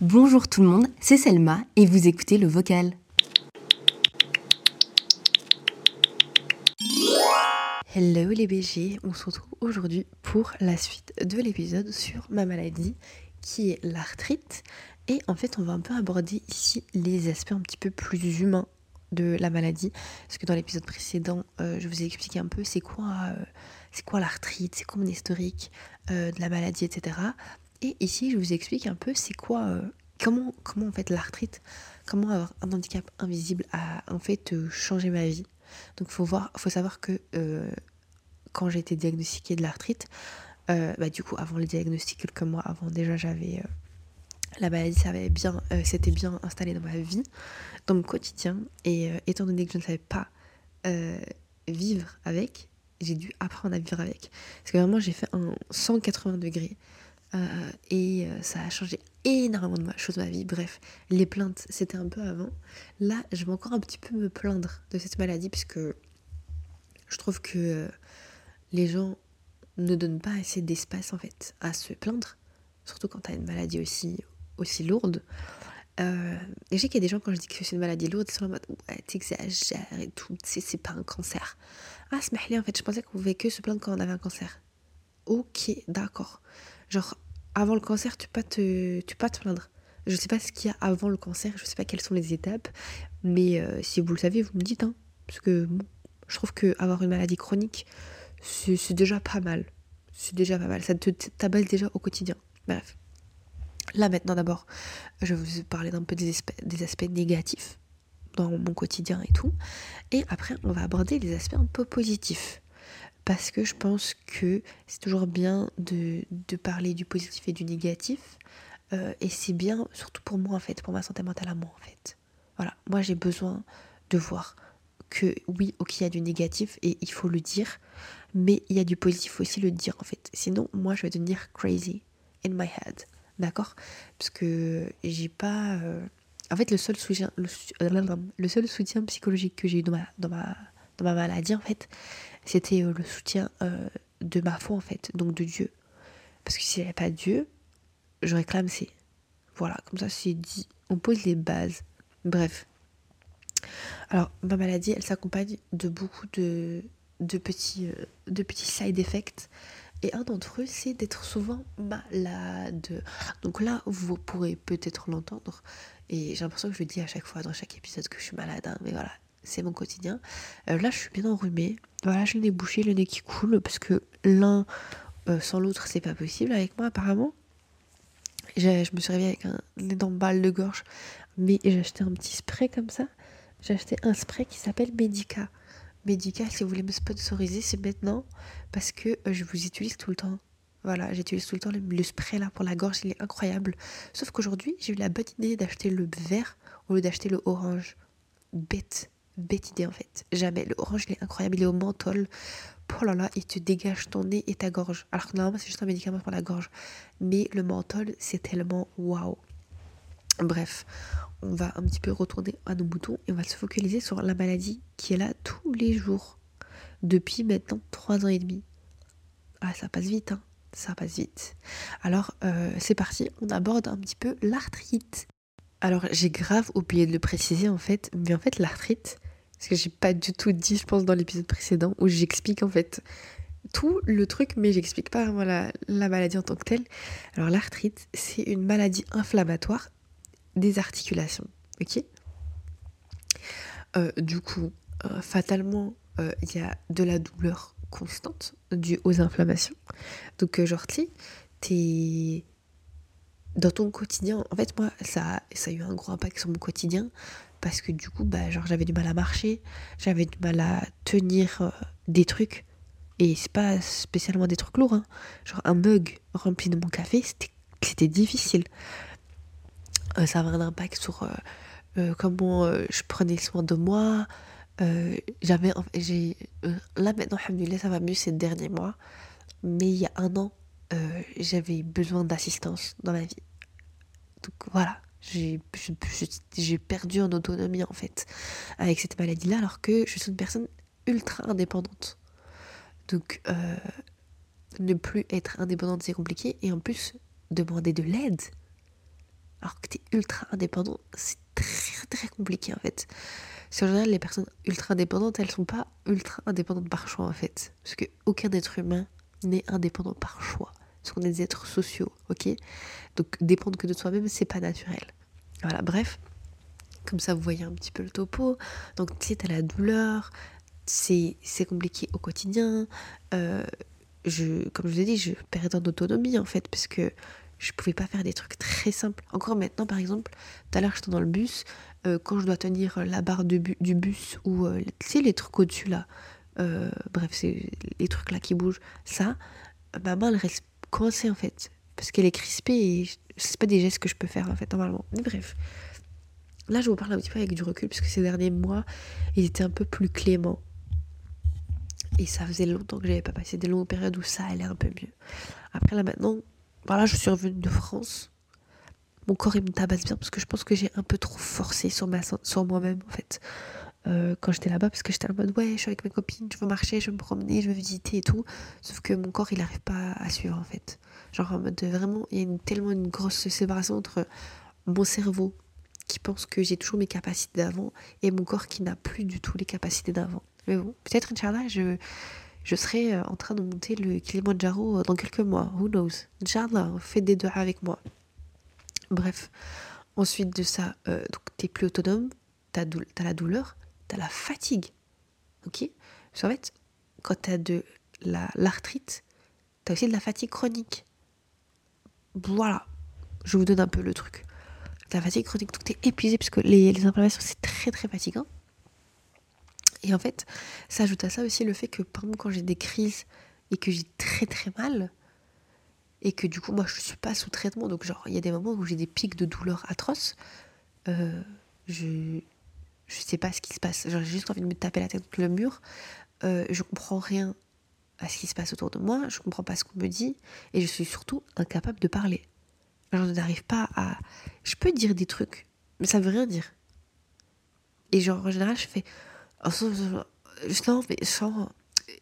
Bonjour tout le monde, c'est Selma et vous écoutez le vocal. Hello les BG, on se retrouve aujourd'hui pour la suite de l'épisode sur ma maladie qui est l'arthrite. Et en fait, on va un peu aborder ici les aspects un petit peu plus humains de la maladie. Parce que dans l'épisode précédent, euh, je vous ai expliqué un peu c'est quoi, euh, c'est quoi l'arthrite, c'est quoi mon historique euh, de la maladie, etc. Et ici, je vous explique un peu c'est quoi, comment, comment en fait l'arthrite, comment avoir un handicap invisible a en fait changé ma vie. Donc faut voir, faut savoir que quand j'ai été diagnostiquée de l'arthrite, bah, du coup avant le diagnostic quelques mois avant déjà j'avais la maladie ça avait bien, c'était bien installé dans ma vie dans mon quotidien. Et euh, étant donné que je ne savais pas euh, vivre avec, j'ai dû apprendre à vivre avec. Parce que vraiment, j'ai fait un 180 degrés. Euh, et ça a changé énormément de choses de ma vie. Bref, les plaintes, c'était un peu avant. Là, je vais encore un petit peu me plaindre de cette maladie, puisque je trouve que les gens ne donnent pas assez d'espace, en fait, à se plaindre. Surtout quand tu as une maladie aussi, lourde. Euh, et je sais qu'il y a des gens, quand je dis que c'est une maladie lourde, ils sont en mode t'exagères et tout, c'est pas un cancer. Ah, smahli, en fait, je pensais qu'on pouvait que se plaindre quand on avait un cancer. Ok, d'accord. Genre, avant le cancer, tu peux pas te, tu peux pas te plaindre. Je sais pas ce qu'il y a avant le cancer, je sais pas quelles sont les étapes, mais euh, si vous le savez, vous me dites, hein. Parce que je trouve qu'avoir une maladie chronique, c'est déjà pas mal. C'est déjà pas mal. Ça te tabasse déjà au quotidien. Bref. Là maintenant d'abord, je vais vous parler d'un peu des aspects, négatifs dans mon quotidien et tout. Et après, on va aborder les aspects un peu positifs. Parce que je pense que c'est toujours bien de, parler du positif et du négatif. Euh, et c'est bien, surtout pour moi en fait, pour ma santé mentale à moi en fait. Voilà, moi j'ai besoin de voir que oui, ok, il y a du négatif et il faut le dire, mais il y a du positif aussi le dire en fait. Sinon, moi je vais devenir crazy in my head. D'accord? Parce que j'ai pas. Euh, en fait, le seul soutien, le, le seul soutien psychologique que j'ai eu dans ma, dans, ma, dans ma maladie, en fait, c'était euh, le soutien euh, de ma foi, en fait, donc de Dieu. Parce que s'il n'y avait pas Dieu, j'aurais clamsé. Voilà, comme ça, c'est dit. On pose les bases. Bref. Alors, ma maladie, elle s'accompagne de beaucoup de, de, petits, de petits side effects et un d'entre eux, c'est d'être souvent malade. Donc là, vous pourrez peut-être l'entendre. Et j'ai l'impression que je le dis à chaque fois dans chaque épisode que je suis malade. Hein, mais voilà, c'est mon quotidien. Euh, là, je suis bien enrhumée. Voilà, je le nez bouché, le nez qui coule. Parce que l'un euh, sans l'autre, c'est pas possible avec moi, apparemment. Je me suis réveillée avec un énorme balle de gorge. Mais j'ai acheté un petit spray comme ça. J'ai acheté un spray qui s'appelle Medica médical, si vous voulez me sponsoriser, c'est maintenant parce que euh, je vous utilise tout le temps. Voilà, j'utilise tout le temps le, spray là pour la gorge, il est incroyable. Sauf qu'aujourd'hui, j'ai eu la bonne idée d'acheter le vert au lieu d'acheter le orange. Bête, bête idée en fait. Jamais. Le orange, il est incroyable, il est au menthol. Oh là là, il te dégage ton nez et ta gorge. Alors normalement, c'est juste un médicament pour la gorge. Mais le menthol, c'est tellement waouh. Bref, on va un petit peu retourner à nos boutons et on va se focaliser sur la maladie qui est là tous les jours depuis maintenant trois ans et demi. Ah, ça passe vite, hein ça passe vite. Alors, euh, c'est parti, on aborde un petit peu l'arthrite. Alors, j'ai grave oublié de le préciser en fait, mais en fait, l'arthrite, ce que j'ai pas du tout dit, je pense, dans l'épisode précédent, où j'explique en fait tout le truc, mais j'explique pas vraiment la, la maladie en tant que telle. Alors, l'arthrite, c'est une maladie inflammatoire des articulations. Ok? Euh, Du coup, euh, fatalement, euh, il y a de la douleur constante due aux inflammations. Donc, genre, t'es dans ton quotidien. En fait, moi, ça, ça a eu un gros impact sur mon quotidien parce que du coup, bah, genre, j'avais du mal à marcher, j'avais du mal à tenir des trucs. Et c'est pas spécialement des trucs lourds. Hein. Genre, un mug rempli de mon café, c'était difficile. Euh, ça avait un impact sur euh, euh, comment je prenais soin de moi. j'avais, j'ai, là maintenant, ça va mieux ces derniers mois. Mais il y a un an, j'avais besoin d'assistance dans ma vie. Donc voilà, j'ai, perdu en autonomie en fait avec cette maladie-là, alors que je suis une personne ultra indépendante. Donc, ne plus être indépendante, c'est compliqué. Et en plus, demander de l'aide, alors que tu es ultra indépendant, c'est très très compliqué en fait. En général les personnes ultra indépendantes, elles sont pas ultra indépendantes par choix en fait. Parce que aucun être humain n'est indépendant par choix. Parce qu'on est des êtres sociaux, ok? Donc dépendre que de soi-même, c'est pas naturel. Voilà, bref. Comme ça, vous voyez un petit peu le topo. Donc, tu sais, t'as la douleur, c'est compliqué au quotidien. Euh, je, comme je vous ai dit, je perds en autonomie en fait, parce que je pouvais pas faire des trucs très simples. Encore maintenant, par exemple, tout à l'heure, j'étais dans le bus, euh, quand je dois tenir la barre du bus ou, euh, tu sais, les trucs au-dessus là, bref, c'est les trucs là qui bougent, ça, ma main, elle reste coincée en fait, parce qu'elle est crispée et c'est pas des gestes que je peux faire en fait, normalement. Mais bref, là, je vous parle un petit peu avec du recul, puisque ces derniers mois, ils étaient un peu plus cléments. Et ça faisait longtemps que j'avais pas passé des longues périodes où ça allait un peu mieux. Après là maintenant, voilà, je suis revenue de France. Mon corps il me tabasse bien parce que je pense que j'ai un peu trop forcé sur, ma, sur moi-même en fait. Euh, quand j'étais là-bas parce que j'étais en mode ouais je suis avec mes copines, je veux marcher, je veux me promener, je veux visiter et tout. Sauf que mon corps il n'arrive pas à suivre en fait. Genre en mode vraiment il y a tellement une grosse séparation entre mon cerveau qui pense que j'ai toujours mes capacités d'avant et mon corps qui n'a plus du tout les capacités d'avant. Mais bon, peut-être, Inch'Allah, je, je serai euh, en train de monter le Kilimanjaro euh, dans quelques mois. Who knows? Inch'Allah, faites des deux avec moi. Bref. Ensuite de ça, euh, donc t'es plus autonome, t'as, as la douleur, t'as la fatigue. Ok? Parce qu'en fait, quand t'as de la, l'arthrite, t'as aussi de la fatigue chronique. Voilà. Je vous donne un peu le truc. La fatigue chronique, donc t'es épuisé, puisque les, les inflammations, c'est très très fatigant. Et en fait, ça ajoute à ça aussi le fait que, par exemple, quand j'ai des crises et que j'ai très très mal, et que du coup, moi, je suis pas sous traitement, donc genre, il y a des moments où j'ai des pics de douleur atroces, euh, je je sais pas ce qui se passe. J'ai juste envie de me taper la tête contre le mur. Euh, je comprends rien à ce qui se passe autour de moi, je comprends pas ce qu'on me dit, et je suis surtout incapable de parler. je n'arrive pas à. Je peux dire des trucs, mais ça veut rien dire. Et genre, en général, je fais mais sans,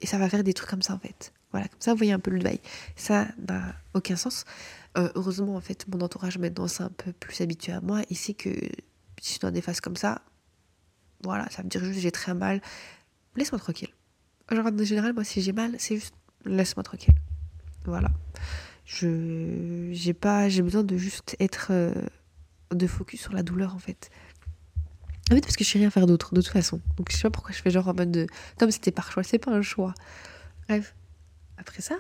et ça va faire des trucs comme ça en fait. Voilà, comme ça vous voyez un peu le bail. Ça n'a aucun sens. Euh, heureusement en fait mon entourage maintenant c'est un peu plus habitué à moi et c'est que si je suis dans des phases comme ça, voilà, ça veut dire juste j'ai très mal. Laisse-moi tranquille. Genre en général moi si j'ai mal c'est juste laisse-moi tranquille. Voilà. Je j'ai pas j'ai besoin de juste être euh, de focus sur la douleur en fait. En fait, parce que je sais rien faire d'autre, de toute façon. Donc je sais pas pourquoi je fais genre en mode de. Comme c'était par choix, c'est pas un choix. Bref. Après ça,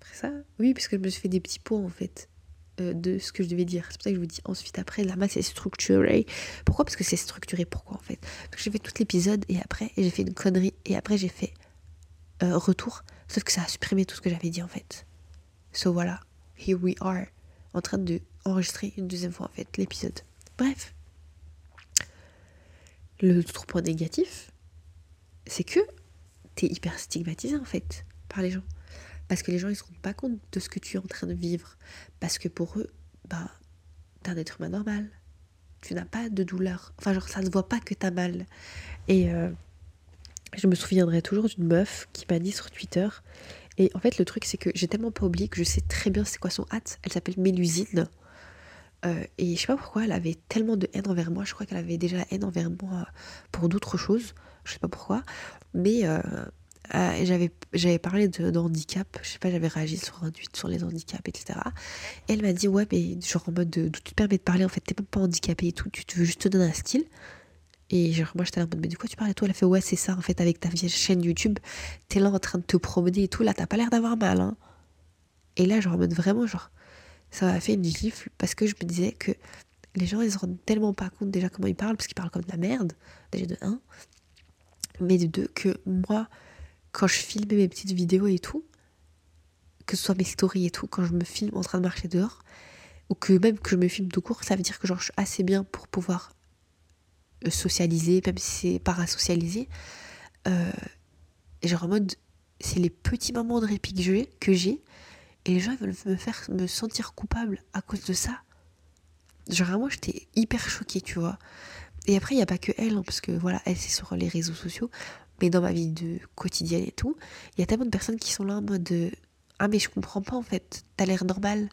après ça, oui, parce que je me suis fait des petits points en fait de ce que je devais dire. C'est pour ça que je vous dis ensuite après, la masse est structurée. Pourquoi? Parce que c'est structuré. Pourquoi en fait? Parce que j'ai fait tout l'épisode et après j'ai fait une connerie et après j'ai fait euh, retour. Sauf que ça a supprimé tout ce que j'avais dit en fait. So voilà, here we are, en train de enregistrer une deuxième fois en fait l'épisode. Bref. L'autre point négatif, c'est que tu es hyper stigmatisé en fait par les gens. Parce que les gens ils se rendent pas compte de ce que tu es en train de vivre. Parce que pour eux, bah, t'es un être humain normal. Tu n'as pas de douleur. Enfin, genre, ça ne voit pas que t'as mal. Et euh, je me souviendrai toujours d'une meuf qui m'a dit sur Twitter. Et en fait, le truc, c'est que j'ai tellement pas oublié que je sais très bien c'est quoi son hâte. Elle s'appelle Mélusine. Euh, et je sais pas pourquoi elle avait tellement de haine envers moi. Je crois qu'elle avait déjà la haine envers moi pour d'autres choses. Je sais pas pourquoi. Mais euh, euh, j'avais, j'avais parlé de, handicap. Je sais pas, j'avais réagi sur un tweet sur les handicaps, etc. Et elle m'a dit Ouais, mais genre en mode d'où tu te permets de parler En fait, t'es même pas handicapé et tout. Tu te veux juste te donner un style. Et genre, moi j'étais en mode Mais du quoi tu parles et tout Elle a fait Ouais, c'est ça en fait, avec ta vieille chaîne YouTube. T'es là en train de te promener et tout. Là, t'as pas l'air d'avoir mal. Hein. Et là, genre en mode vraiment, genre ça m'a fait une gifle parce que je me disais que les gens ils se rendent tellement pas compte déjà comment ils parlent parce qu'ils parlent comme de la merde déjà de un mais de deux que moi quand je filmais mes petites vidéos et tout que ce soit mes stories et tout quand je me filme en train de marcher dehors ou que même que je me filme tout court ça veut dire que je suis assez bien pour pouvoir euh, socialiser même si c'est parasocialiser euh, genre en mode c'est les petits moments de répit que j'ai et les gens veulent me faire me sentir coupable à cause de ça. Genre, moi, j'étais hyper choquée, tu vois. Et après, il n'y a pas que elle, hein, parce que voilà, elle, c'est sur les réseaux sociaux. Mais dans ma vie de quotidienne et tout, il y a tellement de personnes qui sont là en mode Ah, mais je comprends pas en fait, t'as l'air normal.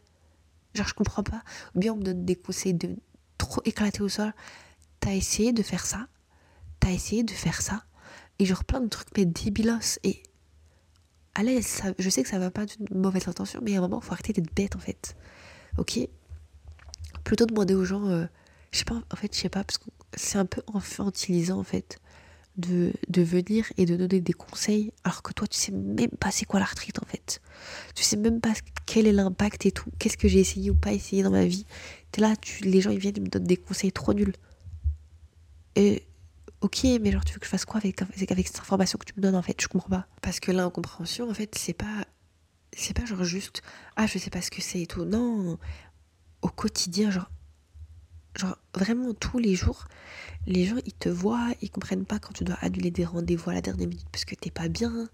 Genre, je comprends pas. Ou bien on me donne des conseils de trop éclater au sol. T'as essayé de faire ça. T'as essayé de faire ça. Et genre plein de trucs, mais débilos. Et allez, ça, je sais que ça va pas d'une mauvaise intention, mais à un moment, faut arrêter d'être bête en fait. Ok? Plutôt demander aux gens, euh, je sais pas, en fait, je sais pas, parce que c'est un peu infantilisant en fait de, de, venir et de donner des conseils alors que toi tu sais même pas c'est quoi la retraite en fait. Tu sais même pas quel est l'impact et tout, qu'est-ce que j'ai essayé ou pas essayé dans ma vie. T'es là, tu, les gens ils viennent et me donnent des conseils trop nuls. Et ok, mais genre tu veux que je fasse quoi avec, avec cette information que tu me donnes en fait? Je comprends pas. Parce que l'incompréhension en fait c'est pas c'est pas genre juste ah je sais pas ce que c'est et tout. Non, au quotidien genre genre vraiment tous les jours les gens ils te voient, ils comprennent pas quand tu dois annuler des rendez-vous à la dernière minute parce que t'es pas bien,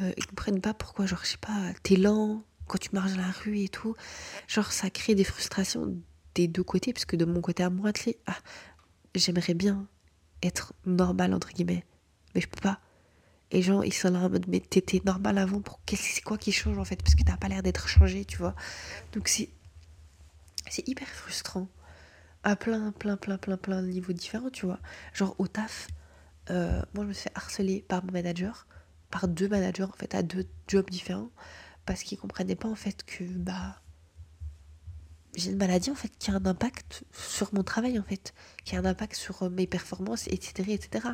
euh, ils comprennent pas pourquoi genre je sais pas, t'es lent quand tu marches dans la rue et tout. Genre ça crée des frustrations des deux côtés parce que de mon côté à moi, ah, j'aimerais bien être normal entre guillemets, mais je peux pas. Et les gens ils sont là en mode mais t'étais normal avant, pour c'est quoi qui change en fait parce que t'as pas l'air d'être changé, tu vois. Donc c'est hyper frustrant à plein, plein, plein, plein, plein de niveaux différents, tu vois. Genre au taf, euh, moi je me suis harceler par mon manager, par deux managers en fait, à deux jobs différents, parce qu'ils comprenaient pas en fait que bah j'ai une maladie en fait qui a un impact sur mon travail en fait, qui a un impact sur euh, mes performances, etc. etc.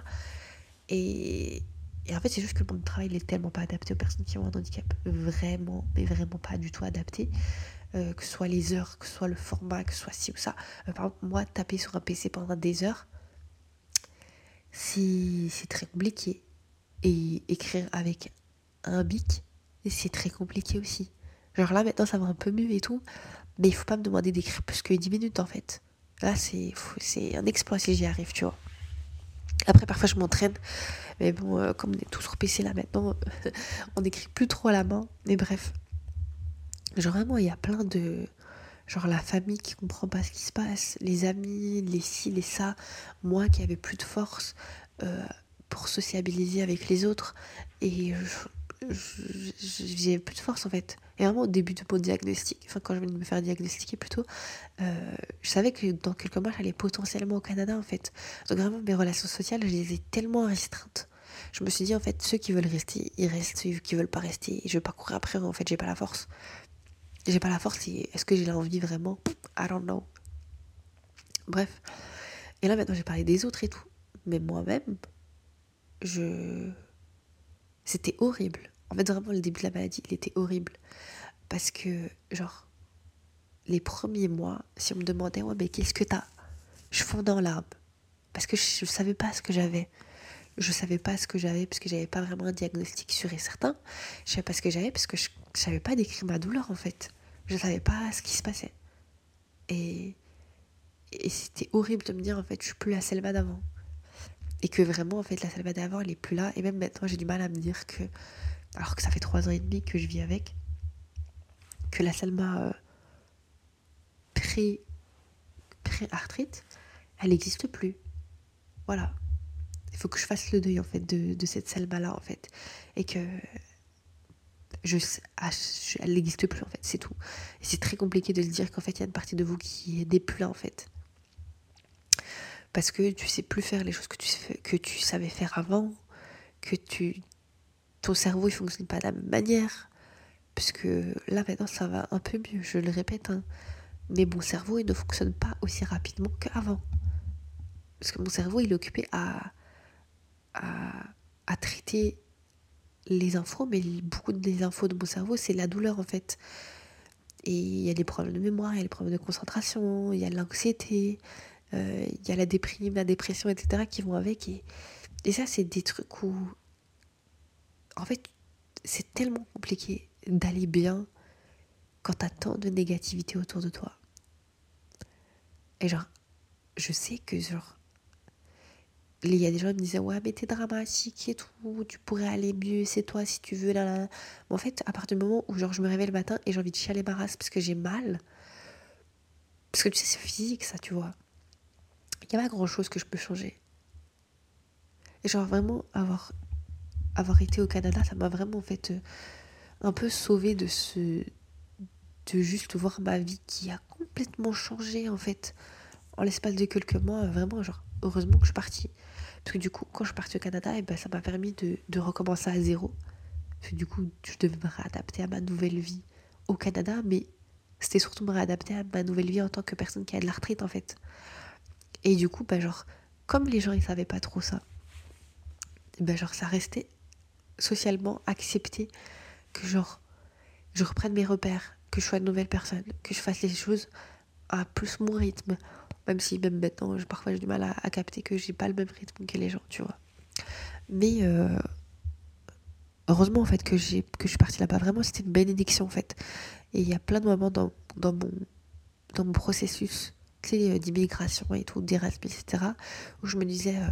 Et, et en fait c'est juste que mon travail n'est tellement pas adapté aux personnes qui ont un handicap, vraiment, mais vraiment pas du tout adapté. Euh, que ce soit les heures, que ce soit le format, que ce soit ci ou ça. Euh, par exemple, moi, taper sur un PC pendant des heures, c'est très compliqué. Et écrire avec un bic, c'est très compliqué aussi. Genre là, maintenant, ça va un peu mieux et tout. Mais il faut pas me demander d'écrire plus que 10 minutes, en fait. Là, c'est un exploit si j'y arrive, tu vois. Après, parfois, je m'entraîne. Mais bon, euh, comme on est tous sur PC là maintenant, on n'écrit plus trop à la main. Mais bref, Genre vraiment, il y a plein de... Genre la famille qui comprend pas ce qui se passe, les amis, les ci, les ça, moi qui avais plus de force euh, pour sociabiliser avec les autres. Et j'avais plus de force en fait. Et vraiment au début de mon diagnostic, enfin quand je venais de me faire diagnostiquer plutôt, euh, je savais que dans quelques mois j'allais potentiellement au Canada en fait. Donc vraiment mes relations sociales, je les ai tellement restreintes. Je me suis dit en fait ceux qui veulent rester, ils restent, ceux qui veulent pas rester, je vais pas courir après, en fait j'ai pas la force j'ai pas la force. Est-ce que j'ai l'envie vraiment? I don't know. Bref. Et là maintenant j'ai parlé des autres et tout. Mais moi-même, je. C'était horrible. En fait, vraiment, le début de la maladie, il était horrible. Parce que, genre, les premiers mois, si on me demandait, ouais, mais qu'est-ce que t'as? Je fondais en larmes. Parce que je, ne savais pas ce que j'avais. Je savais pas ce que j'avais parce que j'avais pas vraiment un diagnostic sûr et certain. Je savais pas ce que j'avais parce que je, je savais pas décrire ma douleur en fait. Je savais pas ce qui se passait. Et, et c'était horrible de me dire, en fait, je suis plus la Selma d'avant. Et que vraiment, en fait, la Selma d'avant, elle est plus là. Et même maintenant, j'ai du mal à me dire que, alors que ça fait trois ans et demi que je vis avec, que la Selma euh, pré, pré-arthrite, elle n'existe plus. Voilà. Il faut que je fasse le deuil, en fait, de, cette Selma-là, en fait. Et que je, elle n'existe plus en fait, c'est tout. C'est très compliqué de se dire qu'en fait il y a une partie de vous qui est plus en fait. Parce que tu sais plus faire les choses que tu, que tu savais faire avant, que tu, ton cerveau il fonctionne pas de la même manière. Parce que là maintenant ça va un peu mieux, je le répète. Hein. Mais mon cerveau il ne fonctionne pas aussi rapidement qu'avant. Parce que mon cerveau il est occupé à, à, à traiter les infos, mais beaucoup des infos de mon cerveau, c'est la douleur en fait. Et il y a des problèmes de mémoire, il y a des problèmes de concentration, il y a l'anxiété, euh, il y a la déprime, la dépression, etc. qui vont avec. Et, et ça, c'est des trucs où, en fait, c'est tellement compliqué d'aller bien quand t'as tant de négativité autour de toi. Et genre, je sais que genre, il y a des gens qui me disaient ouais mais t'es dramatique et tout tu pourrais aller mieux c'est toi si tu veux là, en fait à partir du moment où genre je me réveille le matin et j'ai envie de chialer ma race parce que j'ai mal parce que tu sais c'est physique ça tu vois il n'y a pas grand chose que je peux changer et genre vraiment avoir avoir été au Canada ça m'a vraiment fait euh, un peu sauvé de ce de juste voir ma vie qui a complètement changé en fait en l'espace de quelques mois. Vraiment, genre, heureusement que je suis partie. Parce que du coup, quand je suis partie au Canada, et eh ben, ça m'a permis de, recommencer à zéro. Parce que du coup, je devais me réadapter à ma nouvelle vie au Canada, mais c'était surtout me réadapter à ma nouvelle vie en tant que personne qui a de la retraite en fait. Et du coup, bah, genre, comme les gens ils savaient pas trop ça, bah, genre, ça restait socialement accepté que genre, je reprenne mes repères, que je sois une nouvelle personne, que je fasse les choses à plus mon rythme. Même si même maintenant, parfois j'ai du mal à, capter que j'ai pas le même rythme que les gens, tu vois. Mais euh, heureusement en fait que, j'ai, que je suis partie là-bas. Vraiment, c'était une bénédiction en fait. Et il y a plein de moments dans, dans, mon, dans mon processus euh, d'immigration et tout, d'Erasmus, etc., où je me disais, euh,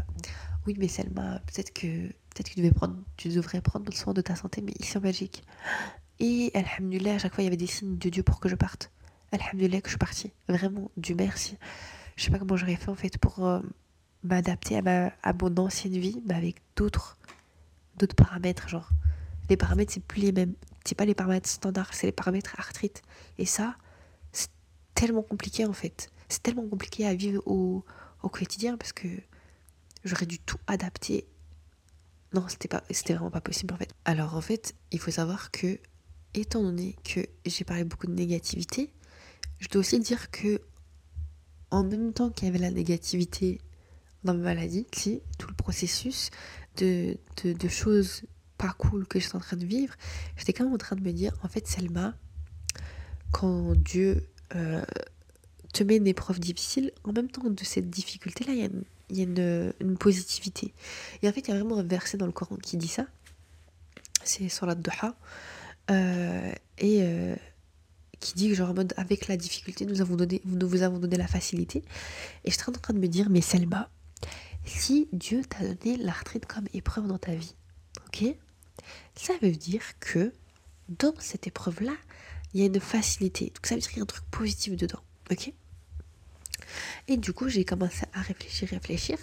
oui, mais Selma, peut-être que, peut-être que tu, devais prendre, tu devrais prendre soin de ta santé, mais ici en Belgique. Et Alhamdulillah, à chaque fois, il y avait des signes de Dieu pour que je parte. Alhamdulillah que je suis partie. Vraiment, du merci. Je sais pas comment j'aurais fait en fait pour euh, m'adapter à, ma, à mon ancienne vie, mais avec d'autres, d'autres paramètres, genre. Les paramètres, c'est plus les mêmes. C'est pas les paramètres standards, c'est les paramètres arthrite. Et ça, c'est tellement compliqué en fait. C'est tellement compliqué à vivre au, au quotidien parce que j'aurais dû tout adapter. Non, c'était pas, c'était vraiment pas possible en fait. Alors en fait, il faut savoir que, étant donné que j'ai parlé beaucoup de négativité, je dois aussi dire que, en même temps qu'il y avait la négativité dans ma maladie, tout le processus de, de, choses pas cool que j'étais en train de vivre, j'étais quand même en train de me dire, en fait, Selma, quand Dieu euh, te met une épreuve difficile, en même temps de cette difficulté-là, il y a, une, une, positivité. Et en fait, il y a vraiment un verset dans le Coran qui dit ça. C'est sur la Doha. Euh, et euh, qui dit, genre en mode, avec la difficulté, nous, avons donné, nous vous avons donné la facilité. Et je suis en train de me dire, mais Selma, si Dieu t'a donné la retraite comme épreuve dans ta vie, ok? Ça veut dire que dans cette épreuve-là, il y a une facilité. Donc ça veut dire qu'il y a un truc positif dedans, ok? Et du coup, j'ai commencé à réfléchir, réfléchir.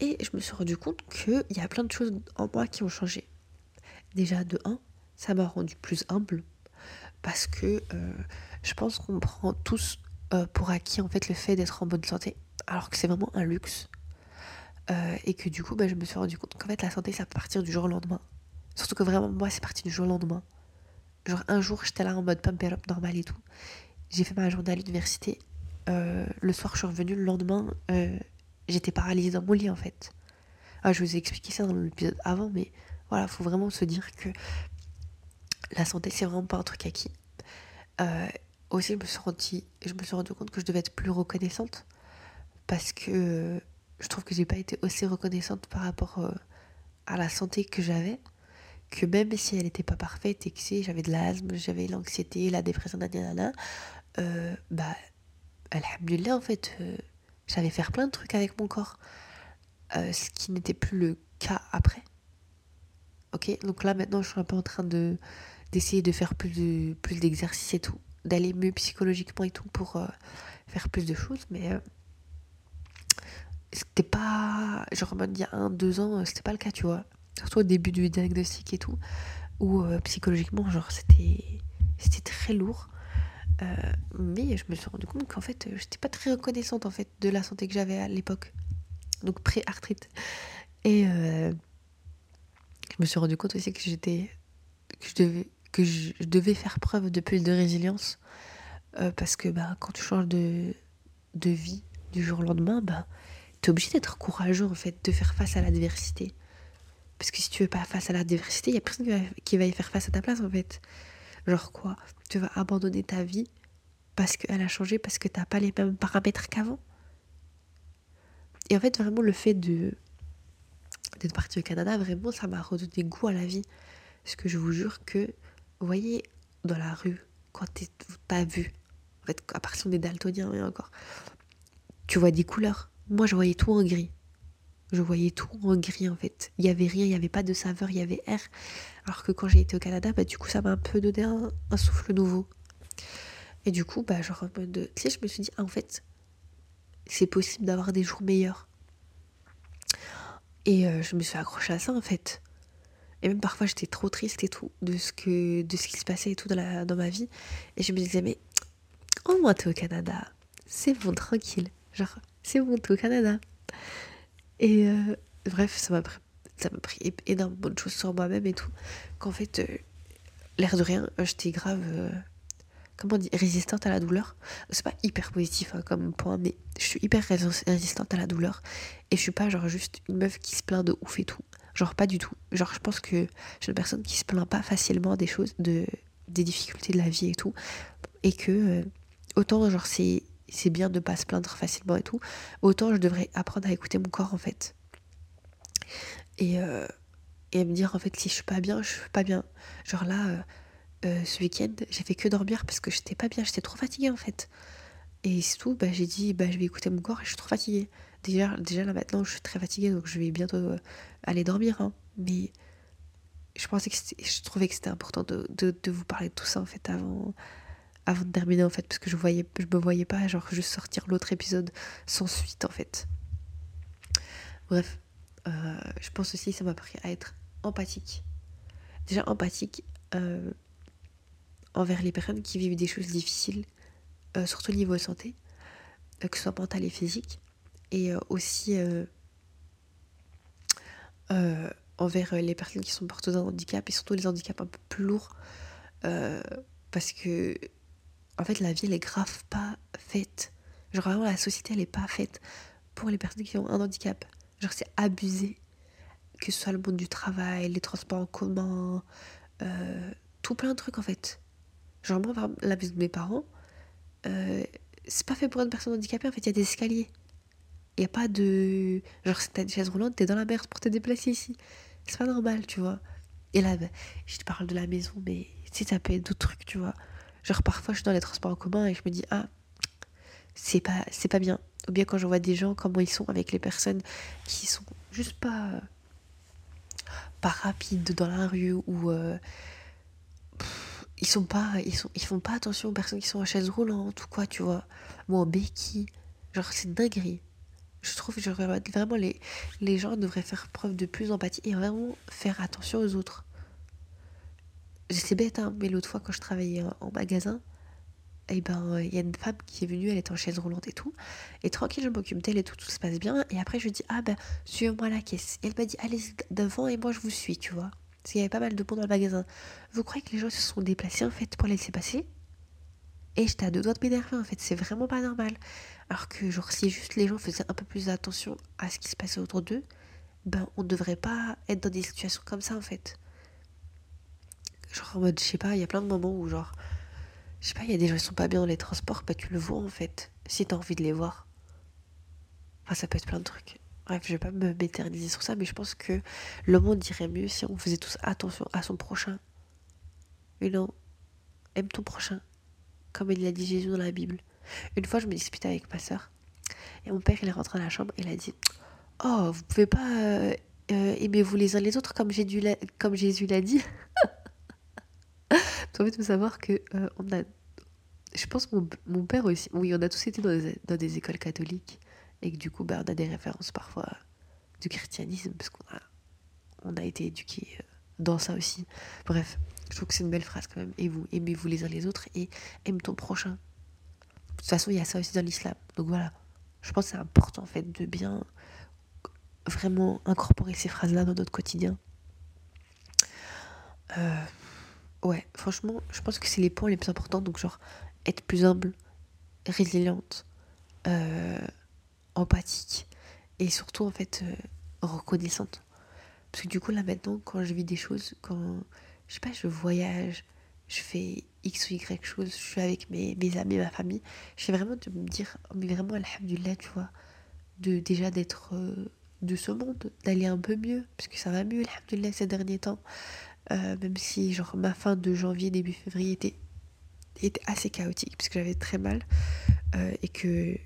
Et je me suis rendu compte qu'il y a plein de choses en moi qui ont changé. Déjà, de 1, ça m'a rendu plus humble. Parce que euh, je pense qu'on prend tous euh, pour acquis en fait le fait d'être en bonne santé. Alors que c'est vraiment un luxe. Euh, et que du coup, bah, je me suis rendu compte qu'en fait, la santé, ça peut partir du jour au lendemain. Surtout que vraiment, moi, c'est parti du jour au lendemain. Genre, un jour, j'étais là en mode pump up normal et tout. J'ai fait ma journée à l'université. Le soir, je suis revenue. Le lendemain, j'étais paralysée dans mon lit, en fait. Ah, je vous ai expliqué ça dans l'épisode avant, mais voilà, faut vraiment se dire que la santé, c'est vraiment pas un truc acquis. aussi, je me, suis rendu, je me suis compte que je devais être plus reconnaissante parce que je trouve que j'ai pas été aussi reconnaissante par rapport euh, à la santé que j'avais que même si elle n'était pas parfaite et que si j'avais de l'asthme, j'avais l'anxiété, la dépression, nanana, euh, bah, alhamdulillah, en fait, euh, j'avais faire plein de trucs avec mon corps, euh, ce qui n'était plus le cas après. Ok, donc là maintenant, je suis un peu en train de d'essayer de faire plus de plus d'exercices et tout, d'aller mieux psychologiquement et tout pour faire plus de choses, mais c'était pas genre il y a un deux ans c'était pas le cas tu vois. Surtout au début du diagnostic et tout où euh, psychologiquement genre c'était c'était très lourd. Euh, mais je me suis rendu compte qu'en fait j'étais pas très reconnaissante en fait de la santé que j'avais à l'époque. Donc pré-arthrite. Et euh, je me suis rendu compte aussi que j'étais que je devais que je devais faire preuve de plus de résilience parce que bah, quand tu changes de, de vie du jour au lendemain bah t'es obligé d'être courageux en fait, de faire face à l'adversité. Parce que si tu veux pas face à l'adversité, il y a personne qui va, y faire face à ta place en fait. Genre quoi? Tu vas abandonner ta vie parce qu'elle a changé, parce que t'as pas les mêmes paramètres qu'avant. Et en fait, vraiment, le fait de d'être parti au Canada, vraiment, ça m'a redonné goût à la vie. Parce que je vous jure que, vous voyez, dans la rue, quand t'as vu, en fait, à part si on est daltonien, mais encore, tu vois des couleurs. Moi, je voyais tout en gris. Je voyais tout en gris en fait. Il y avait rien, il n'y avait pas de saveur, il y avait air. Alors que quand j'ai été au Canada, bah, du coup, ça m'a un peu donné un, souffle nouveau. Et du coup, bah, genre, tu je me suis dit, ah, en fait, c'est possible d'avoir des jours meilleurs. Et euh, je me suis accrochée à ça en fait. Et même parfois, j'étais trop triste et tout de ce, que, de ce qui se passait et tout dans, la, dans ma vie. Et je me disais, mais au moins, t'es au Canada. C'est bon, tranquille. Genre, c'est bon, t'es au Canada. Et euh, bref, ça m'a pris, ça m'a pris énormément de choses sur moi-même et tout. Qu'en fait, euh, l'air de rien, j'étais grave. Euh, comment on dit Résistante à la douleur. C'est pas hyper positif hein, comme point, mais je suis hyper résistante à la douleur. Et je suis pas genre juste une meuf qui se plaint de ouf et tout. Genre pas du tout. Genre je pense que je suis une personne qui se plaint pas facilement des choses, de, des difficultés de la vie et tout. Et que euh, autant genre c'est c'est bien de pas se plaindre facilement et tout, autant je devrais apprendre à écouter mon corps en fait. Et, euh, et me dire en fait si je suis pas bien, je suis pas bien. Genre là, euh, ce week-end, j'ai fait que dormir parce que j'étais pas bien, j'étais trop fatiguée en fait. Et c'est tout, bah, j'ai dit bah, je vais écouter mon corps et je suis trop fatiguée. Déjà, déjà là maintenant je suis très fatiguée donc je vais bientôt euh, aller dormir. Hein. Mais je pensais que je trouvais que c'était important de, de, vous parler de tout ça en fait avant, avant de terminer en fait parce que je voyais je me voyais pas genre juste sortir l'autre épisode sans suite en fait. Bref, euh, je pense aussi que ça m'a appris à être empathique. Déjà empathique envers les personnes qui vivent des choses difficiles, euh, surtout au niveau santé, euh, que ce soit mental et physique, et euh, aussi envers les personnes qui sont porteuses d'un handicap, et surtout les handicaps un peu plus lourds, parce que, en fait, la vie, elle est grave pas faite. Genre, vraiment, la société, elle est pas faite pour les personnes qui ont un handicap. Genre, c'est abusé. Que ce soit le monde du travail, les transports en commun, tout plein de trucs, en fait. Genre, moi, la maison de mes parents, euh, c'est pas fait pour une personne handicapée, en fait, il y a des escaliers. Il n'y a pas de. Genre, si t'as une chaise roulante, t'es dans la merde pour te déplacer ici. C'est pas normal, tu vois. Et là, je te parle de la maison, mais si ça peut être d'autres trucs, tu vois. Genre, parfois, je suis dans les transports en commun et je me dis, ah, c'est pas, c'est pas bien. Ou bien quand je vois des gens, comment ils sont avec les personnes qui sont juste pas. pas rapides dans la rue ou. Euh, ils sont pas ils sont ils font pas attention aux personnes qui sont en chaise roulante ou quoi tu vois ou en béquille genre c'est dinguerie je trouve que vraiment les, les gens devraient faire preuve de plus d'empathie et vraiment faire attention aux autres. C'est bête hein mais l'autre fois quand je travaillais en magasin et eh ben il y a une femme qui est venue elle était en chaise roulante et tout et tranquille je m'occupe d'elle et tout tout se passe bien et après je dis ah ben suivez-moi la caisse et elle m'a dit allez devant et moi je vous suis tu vois parce qu'il y avait pas mal de monde dans le magasin. Vous croyez que les gens se sont déplacés en fait pour laisser passer? Et j'étais à deux doigts de m'énerver en fait, c'est vraiment pas normal. Alors que genre si juste les gens faisaient un peu plus attention à ce qui se passait autour d'eux, ben on devrait pas être dans des situations comme ça en fait. Genre en mode, je sais pas, il y a plein de moments où genre, je sais pas, il y a des gens qui sont pas bien dans les transports, bah tu le vois en fait, si t'as envie de les voir. Enfin ça peut être plein de trucs. Bref, je vais pas me m'éterniser sur ça, mais je pense que le monde irait mieux si on faisait tous attention à son prochain. Mais non, aime ton prochain, comme il l'a dit Jésus dans la Bible. Une fois, je me disputais avec ma soeur, et mon père, il est rentré dans la chambre, et il a dit Oh, vous pouvez pas euh, euh, aimer-vous les uns les autres comme, Jésus l'a dit Tu envie de savoir que euh, on a. Je pense mon, mon père aussi. Oui, on a tous été dans dans des écoles catholiques et que du coup bah, on a des références parfois du christianisme parce qu'on a, on a été éduqués dans ça aussi. Bref, je trouve que c'est une belle phrase quand même. Et vous, aimez-vous les uns les autres et aime ton prochain. De toute façon, il y a ça aussi dans l'islam. Donc voilà, je pense que c'est important en fait de bien vraiment incorporer ces phrases-là dans notre quotidien. Euh, ouais, franchement, je pense que c'est les points les plus importants. Donc genre, être plus humble, résiliente, euh, empathique et surtout en fait euh, reconnaissante. Parce que du coup là maintenant quand je vis des choses, quand je sais pas, je voyage, je fais X ou Y chose, je suis avec mes, mes amis, ma famille, j'ai vraiment de me dire, mais vraiment alhamdulillah, tu vois, de déjà d'être euh, de ce monde, d'aller un peu mieux, parce que ça va mieux alhamdulillah ces derniers temps. Euh, même si genre ma fin de janvier, début février était, était assez chaotique, parce que j'avais très mal, et que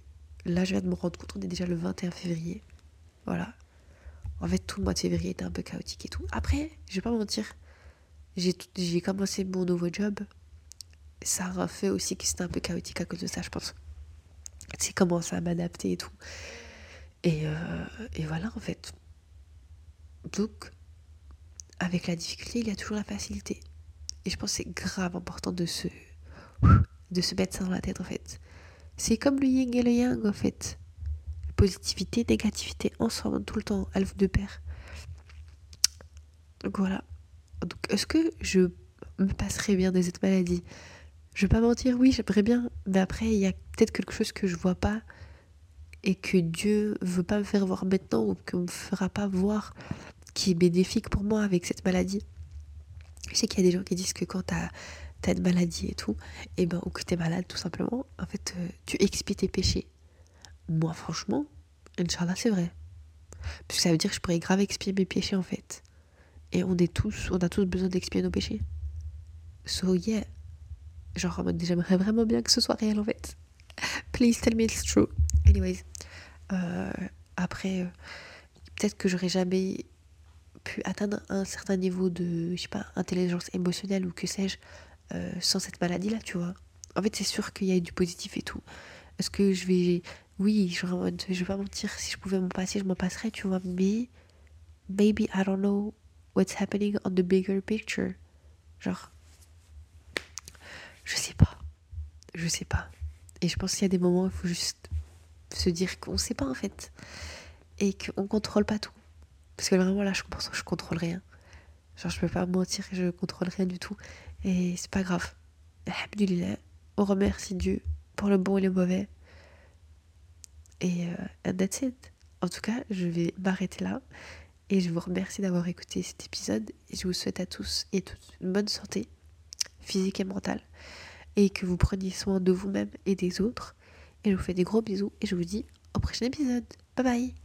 Là, je viens de me rendre compte, on est déjà le 21 février. Voilà. En fait, tout le mois de février était un peu chaotique et tout. Après, je vais pas mentir, j'ai commencé mon nouveau job. Ça a fait aussi que c'était un peu chaotique à cause de ça, je pense. C'est commencé à m'adapter et tout. Et, euh, et, voilà, en fait. Donc, avec la difficulté, il y a toujours la facilité. Et je pense que c'est grave important de se, de se mettre ça dans la tête en fait. C'est comme le yin et le yang en fait. Positivité, négativité, ensemble, tout le temps, alpha de pair. Donc voilà. Donc est-ce que je me passerais bien de cette maladie Je vais pas mentir, oui, j'aimerais bien. Mais après, il y a peut-être quelque chose que je vois pas et que Dieu veut pas me faire voir maintenant ou que me fera pas voir qui est bénéfique pour moi avec cette maladie. Je sais qu'il y a des gens qui disent que quand tu as, une maladie et tout, et eh ben, ou que tu es malade tout simplement, en fait, euh, tu expies tes péchés. Moi, franchement, Inch'Allah, c'est vrai. Parce que ça veut dire que je pourrais grave expier mes péchés en fait. Et on est tous, on a tous besoin d'expier nos péchés. So yeah. Genre, j'aimerais vraiment bien que ce soit réel en fait. Please tell me it's true. Anyways. Euh, après, euh, peut-être que j'aurais jamais pu atteindre un certain niveau de, je sais pas, intelligence émotionnelle ou que sais-je, euh, sans cette maladie-là, tu vois. En fait, c'est sûr qu'il y a du positif et tout. Est-ce que je vais. Oui, je, je vais pas mentir, si je pouvais m'en passer, je m'en passerais, tu vois. Mais. Maybe I don't know what's happening on the bigger picture. Genre. Je sais pas. Je sais pas. Et je pense qu'il y a des moments où il faut juste se dire qu'on sait pas en fait. Et qu'on contrôle pas tout. Parce que vraiment là, je pense que je contrôle rien. Genre, je peux pas mentir, je contrôle rien du tout. Et c'est pas grave. Alhamdulillah, on remercie Dieu pour le bon et le mauvais. Et euh, that's it. En tout cas, je vais m'arrêter là. Et je vous remercie d'avoir écouté cet épisode. Et je vous souhaite à tous et toutes une bonne santé, physique et mentale. Et que vous preniez soin de vous-même et des autres. Et je vous fais des gros bisous. Et je vous dis au prochain épisode. Bye bye